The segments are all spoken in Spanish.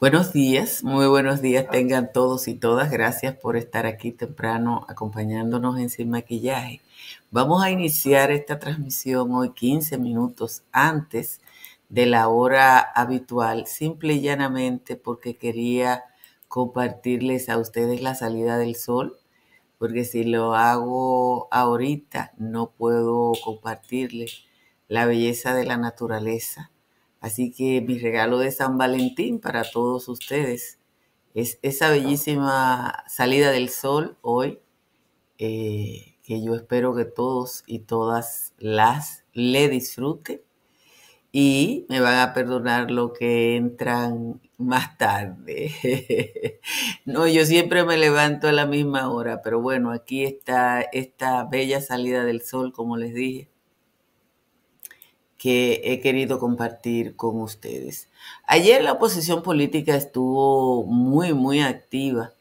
Buenos días, muy buenos días tengan todos y todas. Gracias por estar aquí temprano acompañándonos en Sin Maquillaje. Vamos a iniciar esta transmisión hoy 15 minutos antes de la hora habitual, simple y llanamente porque quería compartirles a ustedes la salida del sol, porque si lo hago ahorita no puedo compartirles la belleza de la naturaleza Así que mi regalo de San Valentín para todos ustedes es esa bellísima salida del sol hoy, eh, que yo espero que todos y todas las le disfruten y me van a perdonar lo que entran más tarde. no, yo siempre me levanto a la misma hora, pero bueno, aquí está esta bella salida del sol, como les dije que he querido compartir con ustedes. Ayer la oposición política estuvo muy, muy activa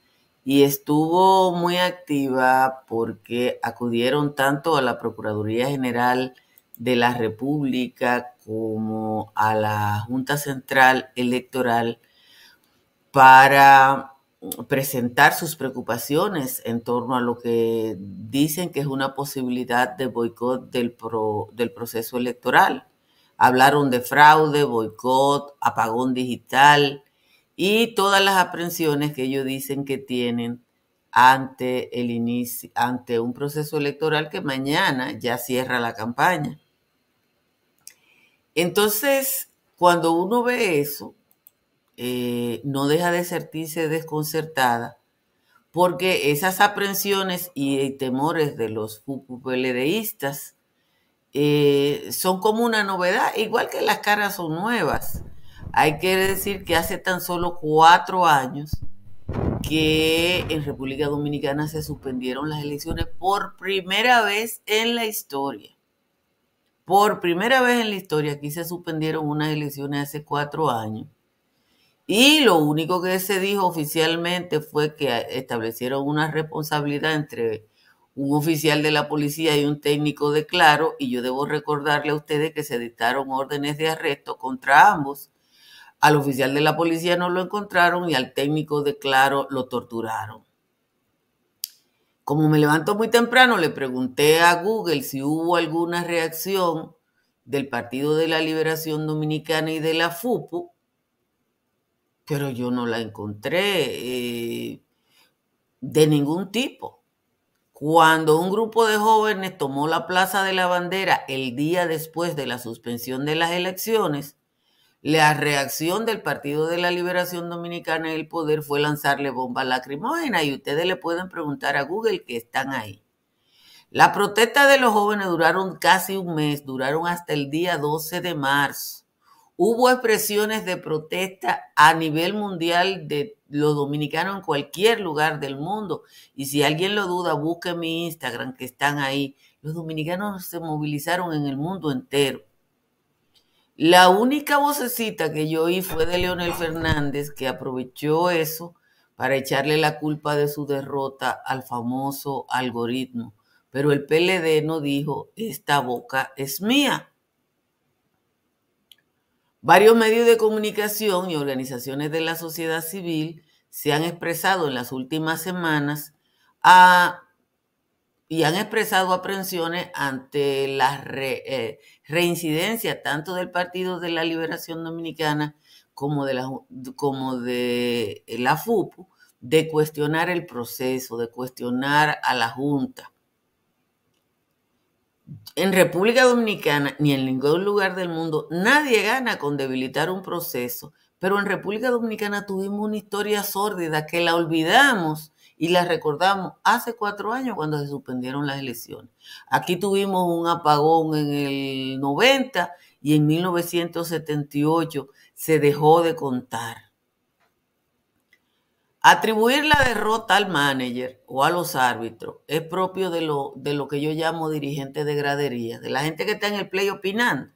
y estuvo muy activa porque acudieron tanto a la Procuraduría General de la República como a la Junta Central Electoral para presentar sus preocupaciones en torno a lo que dicen que es una posibilidad de boicot del, del proceso electoral. Hablaron de fraude, boicot, apagón digital y todas las aprensiones que ellos dicen que tienen ante el inicio, ante un proceso electoral que mañana ya cierra la campaña. Entonces, cuando uno ve eso, eh, no deja de sentirse desconcertada porque esas aprensiones y temores de los PLDistas eh, son como una novedad, igual que las caras son nuevas. Hay que decir que hace tan solo cuatro años que en República Dominicana se suspendieron las elecciones por primera vez en la historia. Por primera vez en la historia aquí se suspendieron unas elecciones hace cuatro años y lo único que se dijo oficialmente fue que establecieron una responsabilidad entre un oficial de la policía y un técnico de Claro, y yo debo recordarle a ustedes que se dictaron órdenes de arresto contra ambos. Al oficial de la policía no lo encontraron y al técnico de Claro lo torturaron. Como me levanto muy temprano, le pregunté a Google si hubo alguna reacción del Partido de la Liberación Dominicana y de la FUPU pero yo no la encontré eh, de ningún tipo. Cuando un grupo de jóvenes tomó la Plaza de la Bandera el día después de la suspensión de las elecciones, la reacción del Partido de la Liberación Dominicana y el Poder fue lanzarle bombas lacrimógenas y ustedes le pueden preguntar a Google que están ahí. La protesta de los jóvenes duraron casi un mes, duraron hasta el día 12 de marzo. Hubo expresiones de protesta a nivel mundial de los dominicanos en cualquier lugar del mundo. Y si alguien lo duda, busque mi Instagram, que están ahí. Los dominicanos se movilizaron en el mundo entero. La única vocecita que yo oí fue de Leonel Fernández, que aprovechó eso para echarle la culpa de su derrota al famoso algoritmo. Pero el PLD no dijo, esta boca es mía. Varios medios de comunicación y organizaciones de la sociedad civil se han expresado en las últimas semanas y han expresado aprensiones ante la eh, reincidencia tanto del Partido de la Liberación Dominicana como de la, como de la FUPU de cuestionar el proceso, de cuestionar a la Junta en República Dominicana ni en ningún lugar del mundo nadie gana con debilitar un proceso, pero en República Dominicana tuvimos una historia sórdida que la olvidamos y la recordamos hace cuatro años cuando se suspendieron las elecciones. Aquí tuvimos un apagón en el 90 y en 1978 se dejó de contar. Atribuir la derrota al manager o a los árbitros es propio de lo, de lo que yo llamo dirigentes de gradería, de la gente que está en el play opinando.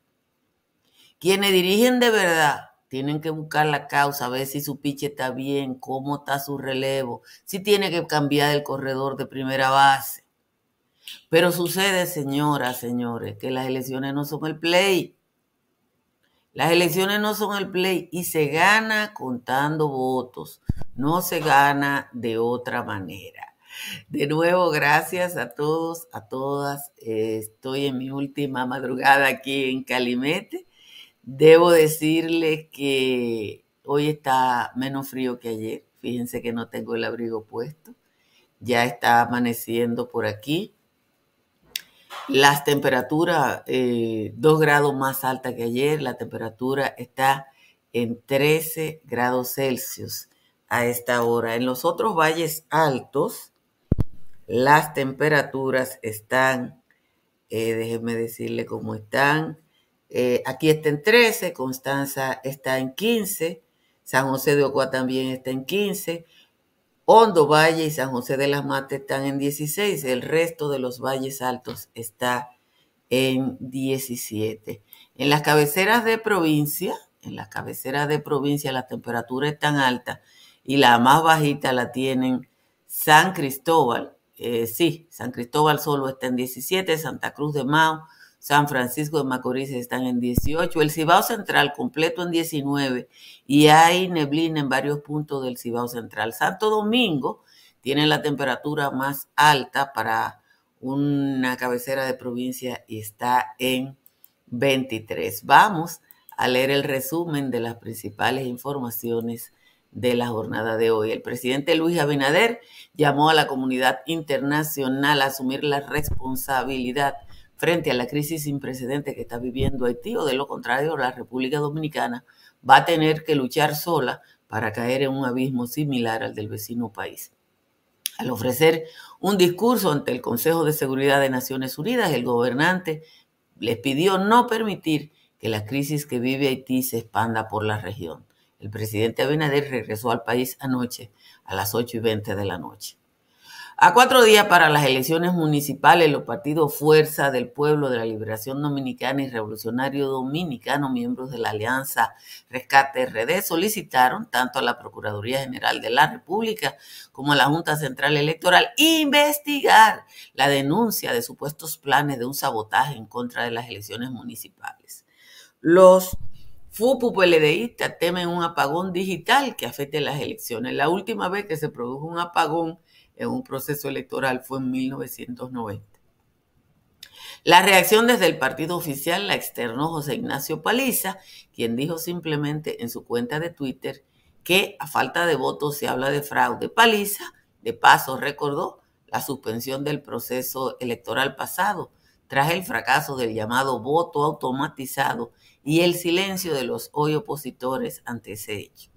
Quienes dirigen de verdad tienen que buscar la causa, ver si su piche está bien, cómo está su relevo, si tiene que cambiar el corredor de primera base. Pero sucede, señoras, señores, que las elecciones no son el play. Las elecciones no son el play y se gana contando votos, no se gana de otra manera. De nuevo, gracias a todos, a todas. estoy en mi última madrugada aquí en Calimete. Debo decirles que hoy está menos frío que ayer. Fíjense que no tengo el abrigo puesto. Ya está amaneciendo por aquí. Las temperaturas, eh, 2 grados más alta que ayer. La temperatura está en 13 grados Celsius a esta hora. En los otros valles altos, las temperaturas están, eh, déjenme decirle cómo están. Eh, aquí está en 13, Constanza está en 15, San José de Ocoa también está en 15, Hondo Valle y San José de las Matas están en 16, el resto de los valles altos está en 17. En las cabeceras de provincia, en las cabeceras de provincia la temperatura es tan alta y la más bajita la tienen San Cristóbal, eh, sí, San Cristóbal solo está en 17, Santa Cruz de Mao, San Francisco de Macorís están en 18, el Cibao Central completo en 19 y hay neblina en varios puntos del Cibao Central. Santo Domingo tiene la temperatura más alta para una cabecera de provincia y está en 23. Vamos a leer el resumen de las principales informaciones de la jornada de hoy. El presidente Luis Abinader llamó a la comunidad internacional a asumir la responsabilidad frente a la crisis sin precedente que está viviendo Haití o de lo contrario la República Dominicana va a tener que luchar sola para caer en un abismo similar al del vecino país. Al ofrecer un discurso ante el Consejo de Seguridad de Naciones Unidas, el gobernante les pidió no permitir que la crisis que vive Haití se expanda por la región. El presidente Abinader regresó al país anoche a las 8 y 20 de la noche. A cuatro días para las elecciones municipales, los partidos Fuerza del Pueblo de la Liberación Dominicana y Revolucionario Dominicano, miembros de la Alianza Rescate RD, solicitaron tanto a la Procuraduría General de la República como a la Junta Central Electoral investigar la denuncia de supuestos planes de un sabotaje en contra de las elecciones municipales. Los FUPU PLDistas temen un apagón digital que afecte las elecciones. La última vez que se produjo un apagón en un proceso electoral fue en 1990. La reacción desde el partido oficial la externó José Ignacio Paliza, quien dijo simplemente en su cuenta de Twitter que a falta de votos se habla de fraude. Paliza, de paso, recordó la suspensión del proceso electoral pasado tras el fracaso del llamado voto automatizado y el silencio de los hoy opositores ante ese hecho.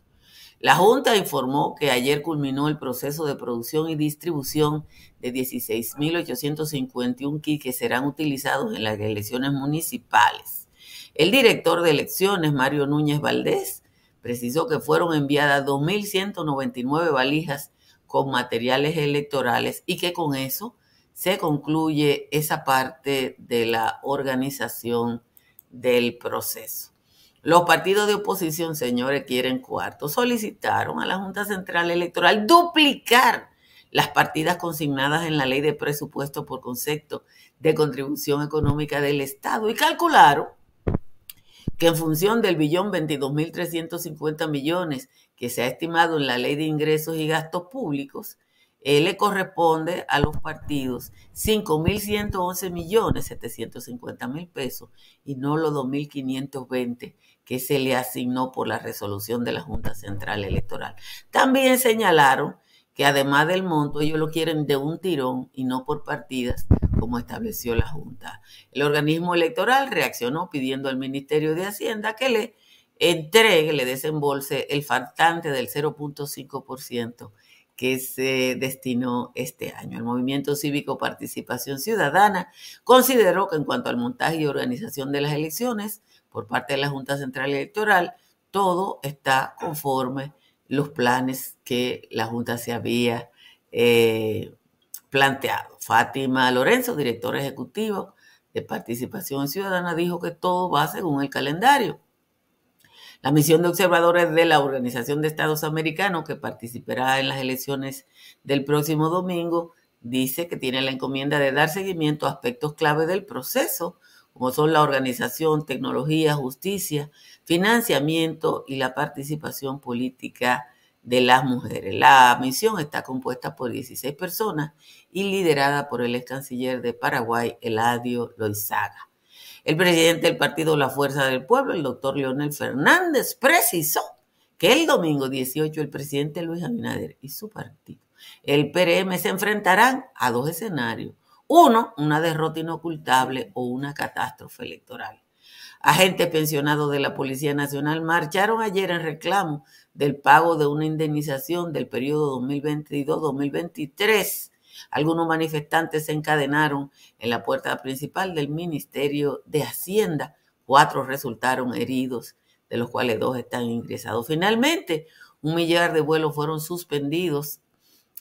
La Junta informó que ayer culminó el proceso de producción y distribución de 16.851 kits que serán utilizados en las elecciones municipales. El director de elecciones, Mario Núñez Valdés, precisó que fueron enviadas 2.199 valijas con materiales electorales y que con eso se concluye esa parte de la organización del proceso. Los partidos de oposición, señores, quieren cuarto. Solicitaron a la Junta Central Electoral duplicar las partidas consignadas en la ley de presupuesto por concepto de contribución económica del Estado y calcularon que en función del billón 22.350 millones que se ha estimado en la ley de ingresos y gastos públicos, eh, le corresponde a los partidos 5.111 millones 750 mil pesos y no los 2.520 que se le asignó por la resolución de la Junta Central Electoral. También señalaron que además del monto, ellos lo quieren de un tirón y no por partidas, como estableció la Junta. El organismo electoral reaccionó pidiendo al Ministerio de Hacienda que le entregue, le desembolse el faltante del 0.5% que se destinó este año. El Movimiento Cívico Participación Ciudadana consideró que en cuanto al montaje y organización de las elecciones, por parte de la Junta Central Electoral, todo está conforme los planes que la Junta se había eh, planteado. Fátima Lorenzo, directora ejecutiva de Participación Ciudadana, dijo que todo va según el calendario. La misión de observadores de la Organización de Estados Americanos, que participará en las elecciones del próximo domingo, dice que tiene la encomienda de dar seguimiento a aspectos clave del proceso como son la organización, tecnología, justicia, financiamiento y la participación política de las mujeres. La misión está compuesta por 16 personas y liderada por el ex canciller de Paraguay, Eladio Loizaga. El presidente del partido La Fuerza del Pueblo, el doctor Leonel Fernández, precisó que el domingo 18 el presidente Luis Abinader y su partido, el PRM, se enfrentarán a dos escenarios. Uno, una derrota inocultable o una catástrofe electoral. Agentes pensionados de la Policía Nacional marcharon ayer en reclamo del pago de una indemnización del periodo 2022-2023. Algunos manifestantes se encadenaron en la puerta principal del Ministerio de Hacienda. Cuatro resultaron heridos, de los cuales dos están ingresados. Finalmente, un millar de vuelos fueron suspendidos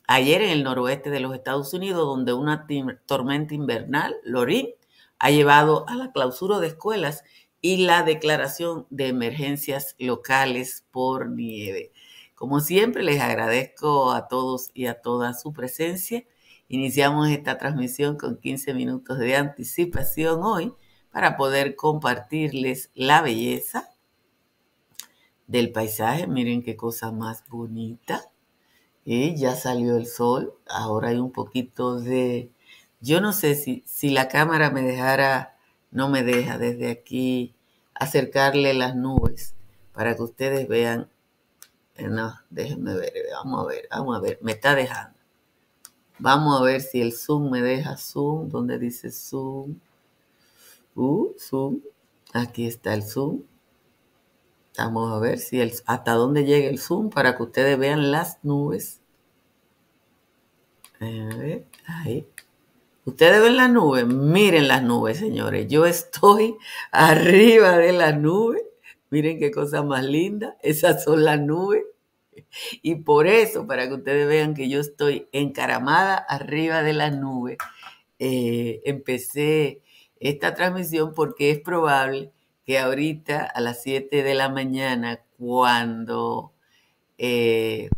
ayer en el noroeste de los Estados Unidos, donde una tormenta invernal, Lorín, ha llevado a la clausura de escuelas y la declaración de emergencias locales por nieve. Como siempre, les agradezco a todos y a todas su presencia. Iniciamos esta transmisión con 15 minutos de anticipación hoy para poder compartirles la belleza del paisaje. Miren qué cosa más bonita. Y ya salió el sol. Ahora hay un poquito de... Yo no sé si, si la cámara me dejara no me deja desde aquí acercarle las nubes para que ustedes vean. Eh, no, déjenme ver, vamos a ver, vamos a ver, me está dejando. Vamos a ver si el zoom me deja zoom, donde dice zoom. Uh, zoom. Aquí está el zoom. Vamos a ver si el, hasta dónde llega el zoom para que ustedes vean las nubes. A ver, ahí. Ustedes ven las nubes, miren las nubes, señores. Yo estoy arriba de las nubes. Miren qué cosa más linda. Esas son las nubes. Y por eso, para que ustedes vean que yo estoy encaramada arriba de las nubes, eh, empecé esta transmisión porque es probable que ahorita a las 7 de la mañana, cuando eh,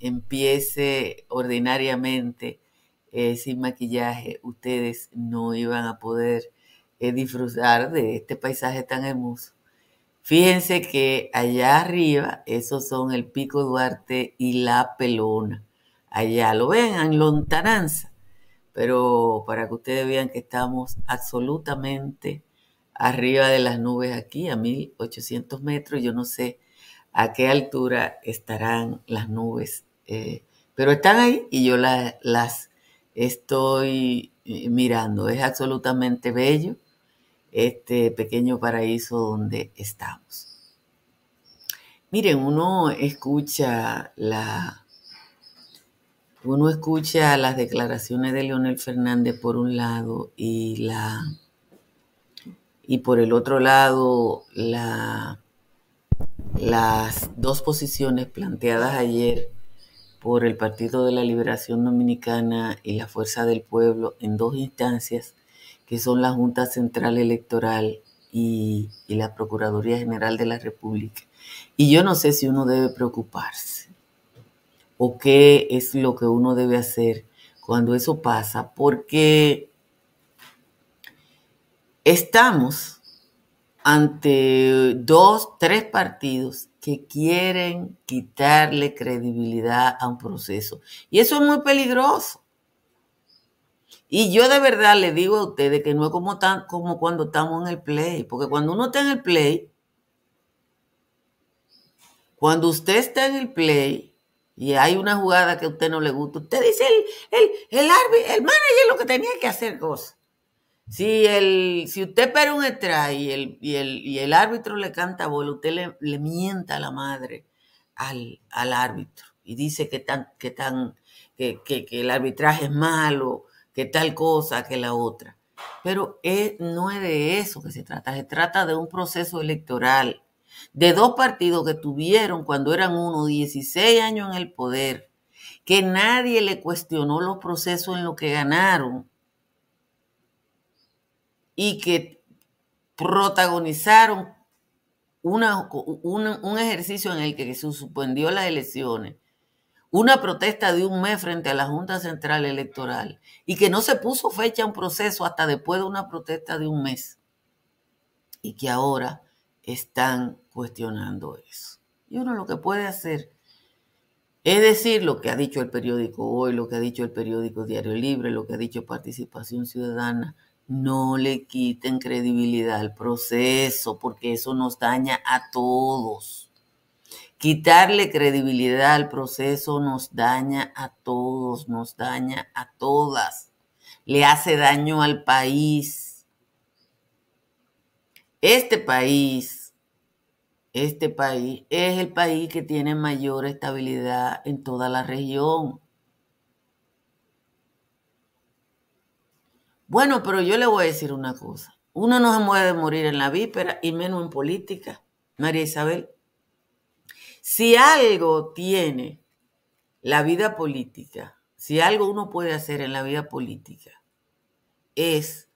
empiece ordinariamente eh, sin maquillaje, ustedes no iban a poder disfrutar de este paisaje tan hermoso. Fíjense que allá arriba, esos son el Pico Duarte y la Pelona. Allá lo ven en lontananza, pero para que ustedes vean que estamos absolutamente arriba de las nubes aquí, a 1800 metros, yo no sé a qué altura estarán las nubes, eh, pero están ahí y yo las estoy eh, mirando. Es absolutamente bello este pequeño paraíso donde estamos. Miren, uno escucha la uno escucha las declaraciones de Leonel Fernández por un lado y la y por el otro lado la, las dos posiciones planteadas ayer por el Partido de la Liberación Dominicana y la Fuerza del Pueblo en dos instancias, que son la Junta Central Electoral y, la Procuraduría General de la República. Y yo no sé si uno debe preocuparse o qué es lo que uno debe hacer cuando eso pasa, porque estamos ante dos, tres partidos que quieren quitarle credibilidad a un proceso. Y eso es muy peligroso. Y yo de verdad le digo a ustedes que no es como, tan, como cuando estamos en el play, porque cuando uno está en el play, cuando usted está en el play y hay una jugada que a usted no le gusta, usted dice el, el, el, el manager lo que tenía que hacer cosas. Si, el, si usted espera un strike y el, y el, y el árbitro le canta bola, usted le, mienta la madre al, al árbitro y dice que, tan, que, tan, que, que, el arbitraje es malo, que tal cosa, que la otra. Pero es, no es de eso que se trata, se trata de un proceso electoral, de dos partidos que tuvieron cuando eran uno 16 años en el poder, que nadie le cuestionó los procesos en los que ganaron y que protagonizaron un ejercicio en el que se suspendió las elecciones, una protesta de un mes frente a la Junta Central Electoral y que no se puso fecha a un proceso hasta después de una protesta de un mes. y que ahora están cuestionando eso. Y uno lo que puede hacer es decir lo que ha dicho el periódico Hoy, lo que ha dicho el periódico Diario Libre, lo que ha dicho Participación Ciudadana. No le quiten credibilidad al proceso porque eso nos daña a todos. Quitarle credibilidad al proceso nos daña a todos, nos daña a todas. Le hace daño al país. Este país este país es el país que tiene mayor estabilidad en toda la región. Bueno, pero yo le voy a decir una cosa. Uno no se puede morir en la víspera y menos en política, María Isabel. Si algo tiene la vida política, si algo uno puede hacer en la vida política, es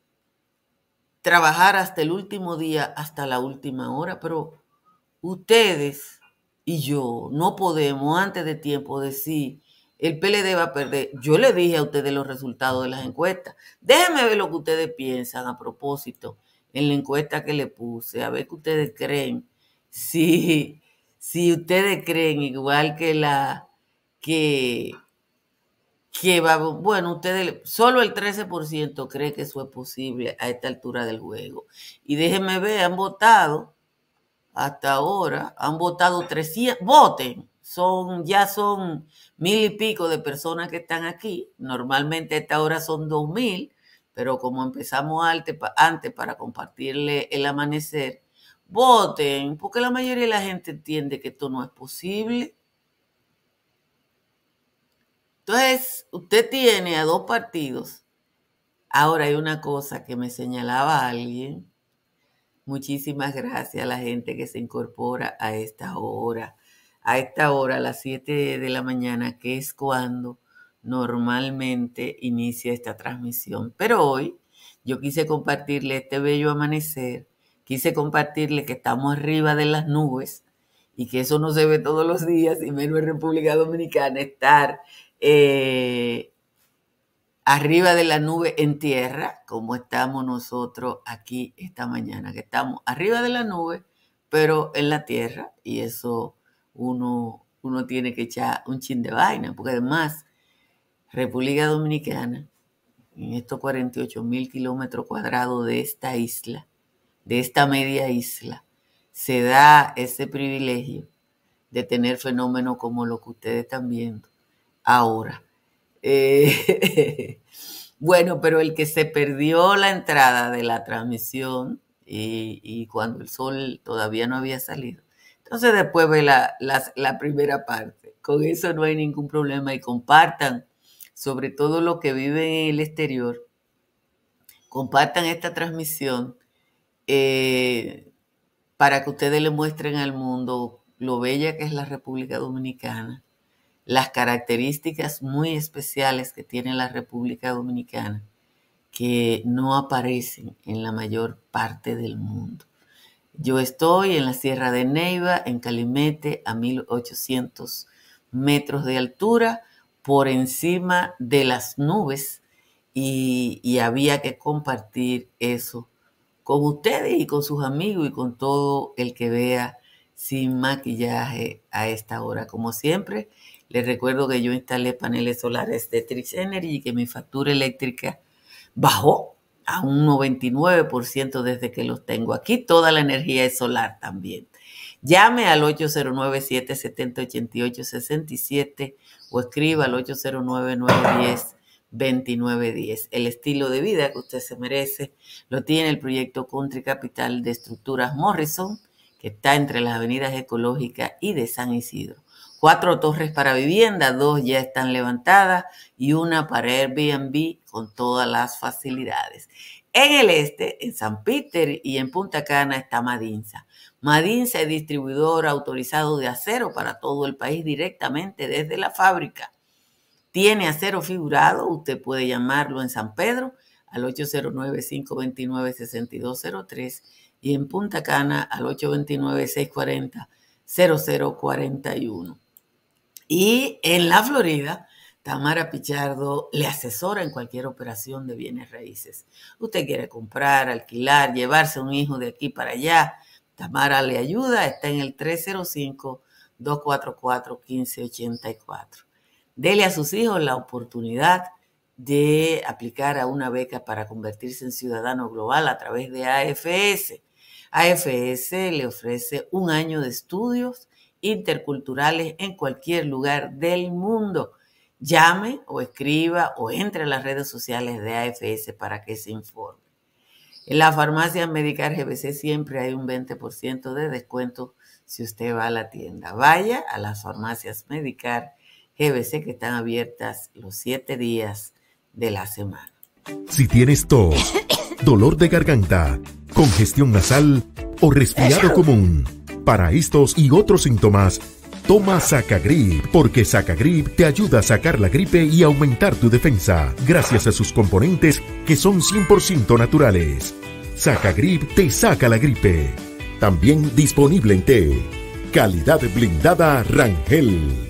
trabajar hasta el último día, hasta la última hora, pero ustedes y yo no podemos antes de tiempo decir el PLD va a perder. Yo le dije a ustedes los resultados de las encuestas. Déjenme ver lo que ustedes piensan a propósito en la encuesta que le puse, a ver qué ustedes creen. Si, si ustedes creen igual que la que, que va, bueno, ustedes, solo el 13% cree que eso es posible a esta altura del juego. Y déjenme ver, han votado hasta ahora han votado 300, voten, son, ya son mil y pico de personas que están aquí, normalmente a esta hora son dos mil, pero como empezamos antes para compartirle el amanecer, voten, porque la mayoría de la gente entiende que esto no es posible. Entonces, usted tiene a dos partidos. Ahora hay una cosa que me señalaba alguien Muchísimas gracias a la gente que se incorpora a esta hora, a esta hora, a las 7 de la mañana, que es cuando normalmente inicia esta transmisión. Pero hoy yo quise compartirle este bello amanecer, quise compartirle que estamos arriba de las nubes y que eso no se ve todos los días, y menos en República Dominicana, estar eh, arriba de la nube en tierra, como estamos nosotros aquí esta mañana, que estamos arriba de la nube, pero en la tierra, y eso uno, uno tiene que echar un chin de vaina, porque además República Dominicana, en estos 48 mil kilómetros cuadrados de esta isla, de esta media isla, se da ese privilegio de tener fenómenos como lo que ustedes están viendo ahora eh, bueno, pero el que se perdió la entrada de la transmisión y, cuando el sol todavía no había salido, entonces después ve la, la, primera parte. Con eso no hay ningún problema y compartan, sobre todo lo que viven en el exterior, compartan esta transmisión eh, para que ustedes le muestren al mundo lo bella que es la República Dominicana las características muy especiales que tiene la República Dominicana que no aparecen en la mayor parte del mundo. Yo estoy en la Sierra de Neiva, en Calimete, a 1800 metros de altura, por encima de las nubes, y, y había que compartir eso con ustedes y con sus amigos y con todo el que vea sin maquillaje a esta hora. Como siempre, les recuerdo que yo instalé paneles solares de Trix Energy y que mi factura eléctrica bajó a un 99% desde que los tengo aquí. Toda la energía es solar también. Llame al 809-770-8867 o escriba al 809-910-2910. El estilo de vida que usted se merece lo tiene el proyecto Country Capital de Estructuras Morrison, que está entre las avenidas ecológicas y de San Isidro cuatro torres para vivienda, dos ya están levantadas y una para Airbnb con todas las facilidades. En el este, en San Peter y en Punta Cana está Madinza. Madinza es distribuidor autorizado de acero para todo el país directamente desde la fábrica. Tiene acero figurado, usted puede llamarlo en San Pedro al 809-529-6203 y en Punta Cana al 829-640-0041. Y en la Florida Tamara Pichardo le asesora en cualquier operación de bienes raíces. Usted quiere comprar, alquilar, llevarse un hijo de aquí para allá. Tamara le ayuda, está en el 305-244-1584. Dele a sus hijos la oportunidad de aplicar a una beca para convertirse en ciudadano global a través de AFS. AFS le ofrece un año de estudios interculturales en cualquier lugar del mundo. Llame o escriba o entre a las redes sociales de AFS para que se informe. En la farmacia Medicar GBC siempre hay un 20% de descuento si usted va a la tienda. Vaya a las farmacias Medicar GBC que están abiertas los siete días de la semana. Si tienes tos, dolor de garganta, congestión nasal o resfriado común, para estos y otros síntomas, toma Sacagrip, porque Sacagrip te ayuda a sacar la gripe y aumentar tu defensa, gracias a sus componentes que son 100% naturales. Sacagrip te saca la gripe. También disponible en té. Calidad blindada Rangel.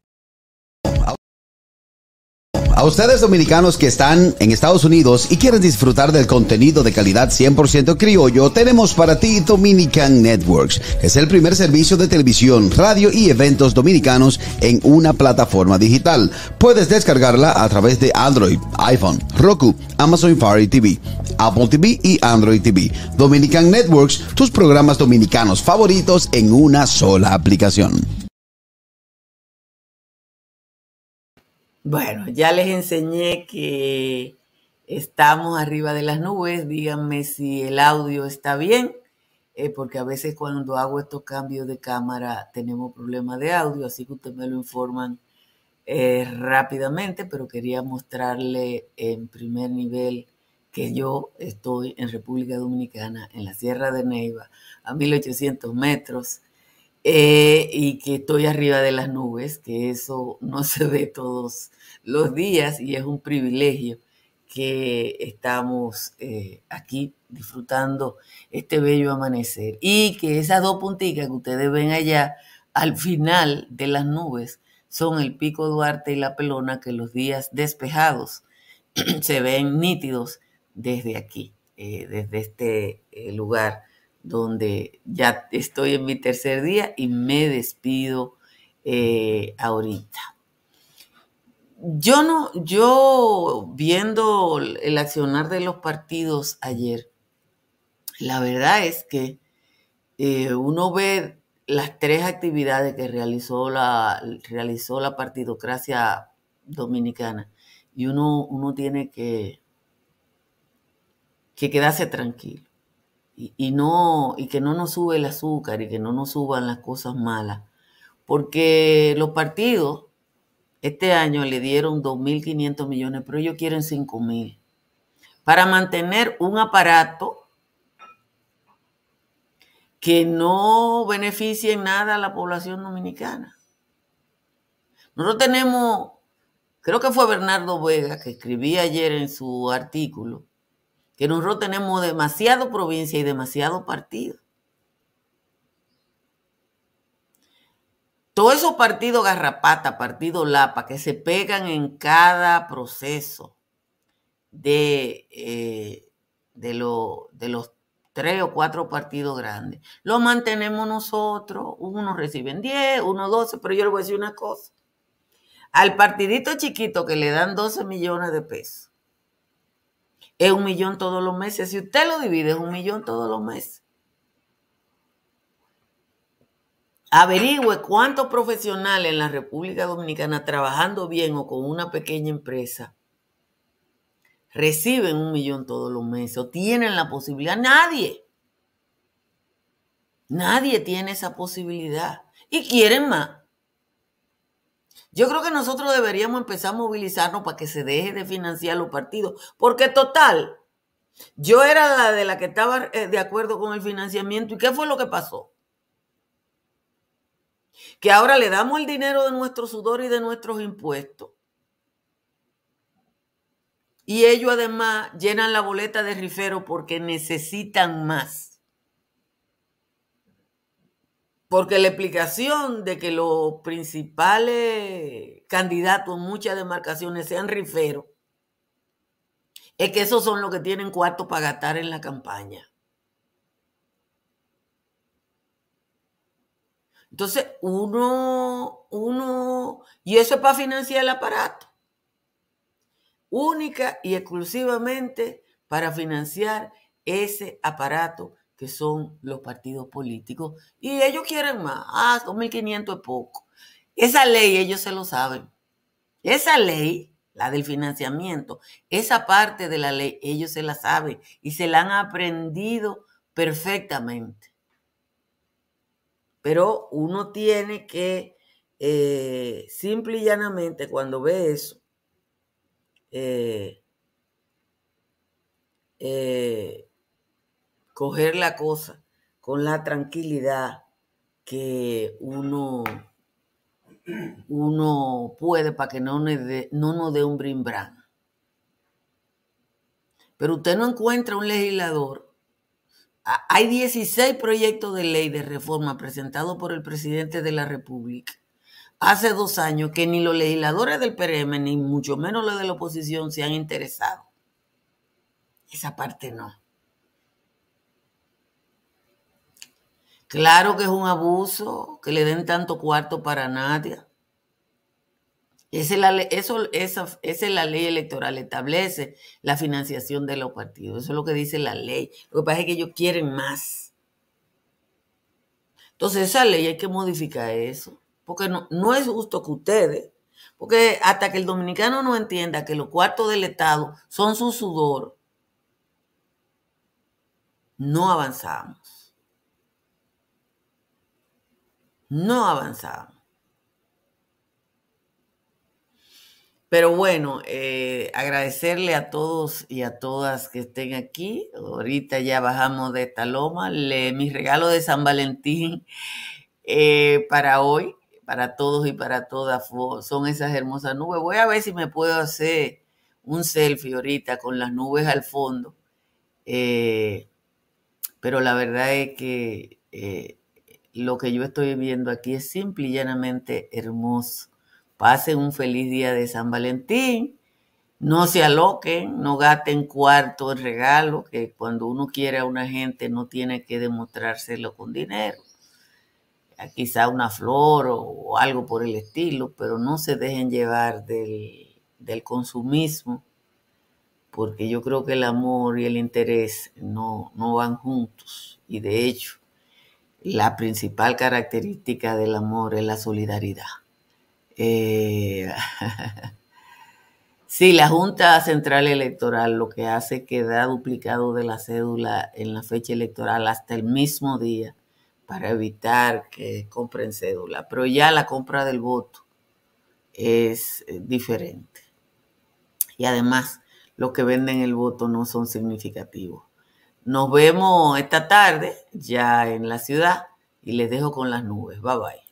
A ustedes dominicanos que están en Estados Unidos y quieren disfrutar del contenido de calidad 100% criollo, tenemos para ti Dominican Networks. Es el primer servicio de televisión, radio y eventos dominicanos en una plataforma digital. Puedes descargarla a través de Android, iPhone, Roku, Amazon Fire TV, Apple TV y Android TV. Dominican Networks, tus programas dominicanos favoritos en una sola aplicación. Bueno, ya les enseñé que estamos arriba de las nubes. Díganme si el audio está bien, eh, porque a veces cuando hago estos cambios de cámara tenemos problemas de audio, así que ustedes me lo informan eh, rápidamente, pero quería mostrarle en primer nivel que yo estoy en República Dominicana, en la Sierra de Neiva, a 1800 metros eh, y que estoy arriba de las nubes, que eso no se ve todos los días y es un privilegio que estamos eh, aquí disfrutando este bello amanecer. Y que esas dos punticas que ustedes ven allá al final de las nubes son el pico Duarte y la Pelona que los días despejados se ven nítidos desde aquí, eh, desde este lugar donde ya estoy en mi tercer día y me despido eh, ahorita. Yo no, yo viendo el accionar de los partidos ayer, la verdad es que eh, uno ve las tres actividades que realizó la, realizó la partidocracia dominicana y uno, uno tiene que, que quedarse tranquilo y, no, y que no nos sube el azúcar y que no nos suban las cosas malas. Porque los partidos este año le dieron 2.500 millones, pero ellos quieren 5.000 para mantener un aparato que no beneficie en nada a la población dominicana. Nosotros tenemos, creo que fue Bernardo Vega que escribía ayer en su artículo, que nosotros tenemos demasiado provincia y demasiado partido. Todos esos partidos garrapata, partido lapa, que se pegan en cada proceso de, eh, de, de los tres o cuatro partidos grandes, lo mantenemos nosotros. Unos reciben 10, uno 12, pero yo le voy a decir una cosa. Al partidito chiquito que le dan 12 millones de pesos, es un millón todos los meses. Si usted lo divide, es un millón todos los meses. Averigüe cuántos profesionales en la República Dominicana trabajando bien o con una pequeña empresa reciben un millón todos los meses o tienen la posibilidad. Nadie. Nadie tiene esa posibilidad. Y quieren más. Yo creo que nosotros deberíamos empezar a movilizarnos para que se deje de financiar los partidos. Porque total, yo era la de la que estaba eh, de acuerdo con el financiamiento. ¿Y qué fue lo que pasó? Que ahora le damos el dinero de nuestro sudor y de nuestros impuestos. Y ellos además llenan la boleta de rifero porque necesitan más. Porque la explicación de que los principales candidatos en muchas demarcaciones sean riferos es que esos son los que tienen cuarto para gastar en la campaña. Entonces, uno, uno, y eso es para financiar el aparato. Única y exclusivamente para financiar ese aparato que son los partidos políticos. Y ellos quieren más. Ah, 2.500 es poco. Esa ley ellos se lo saben. Esa ley, la del financiamiento, esa parte de la ley ellos se la saben y se la han aprendido perfectamente. Pero uno tiene que, eh, simple y llanamente, cuando ve eso, eh, eh, coger la cosa con la tranquilidad que uno, uno puede para que no, no nos dé un brimbrán. Pero usted no encuentra un legislador hay 16 proyectos de ley de reforma presentados por el presidente de la República hace dos años que ni los legisladores del PRM, ni mucho menos los de la oposición, se han interesado. Esa parte no. Claro que es un abuso que le den tanto cuarto para nadie. Esa es, la, esa es la ley electoral, establece la financiación de los partidos. Eso es lo que dice la ley. Lo que pasa es que ellos quieren más. Entonces esa ley hay que modificar eso, porque no, no es justo que ustedes, porque hasta que el dominicano no entienda que los cuartos del Estado son su sudor, no avanzamos. No avanzamos. Pero bueno, eh, agradecerle a todos y a todas que estén aquí. Ahorita ya bajamos de esta loma. Le, mi regalo de San Valentín eh, para hoy, para todos y para todas, son esas hermosas nubes. Voy a ver si me puedo hacer un selfie ahorita con las nubes al fondo. Eh, pero la verdad es que lo que yo estoy viendo aquí es simple y llanamente hermoso Pasen un feliz día de San Valentín. No se aloquen, no gasten cuarto en regalo, que cuando uno quiere a una gente no tiene que demostrárselo con dinero. Quizá una flor o, algo por el estilo, pero no se dejen llevar del, del consumismo, porque yo creo que el amor y el interés no, no van juntos. Y de hecho, la principal característica del amor es la solidaridad. Eh, sí, la Junta Central Electoral lo que hace es que da duplicado de la cédula en la fecha electoral hasta el mismo día para evitar que compren cédula. Pero ya la compra del voto es eh, diferente. Y además, los que venden el voto no son significativos. Nos vemos esta tarde ya en la ciudad y les dejo con las nubes. Bye bye.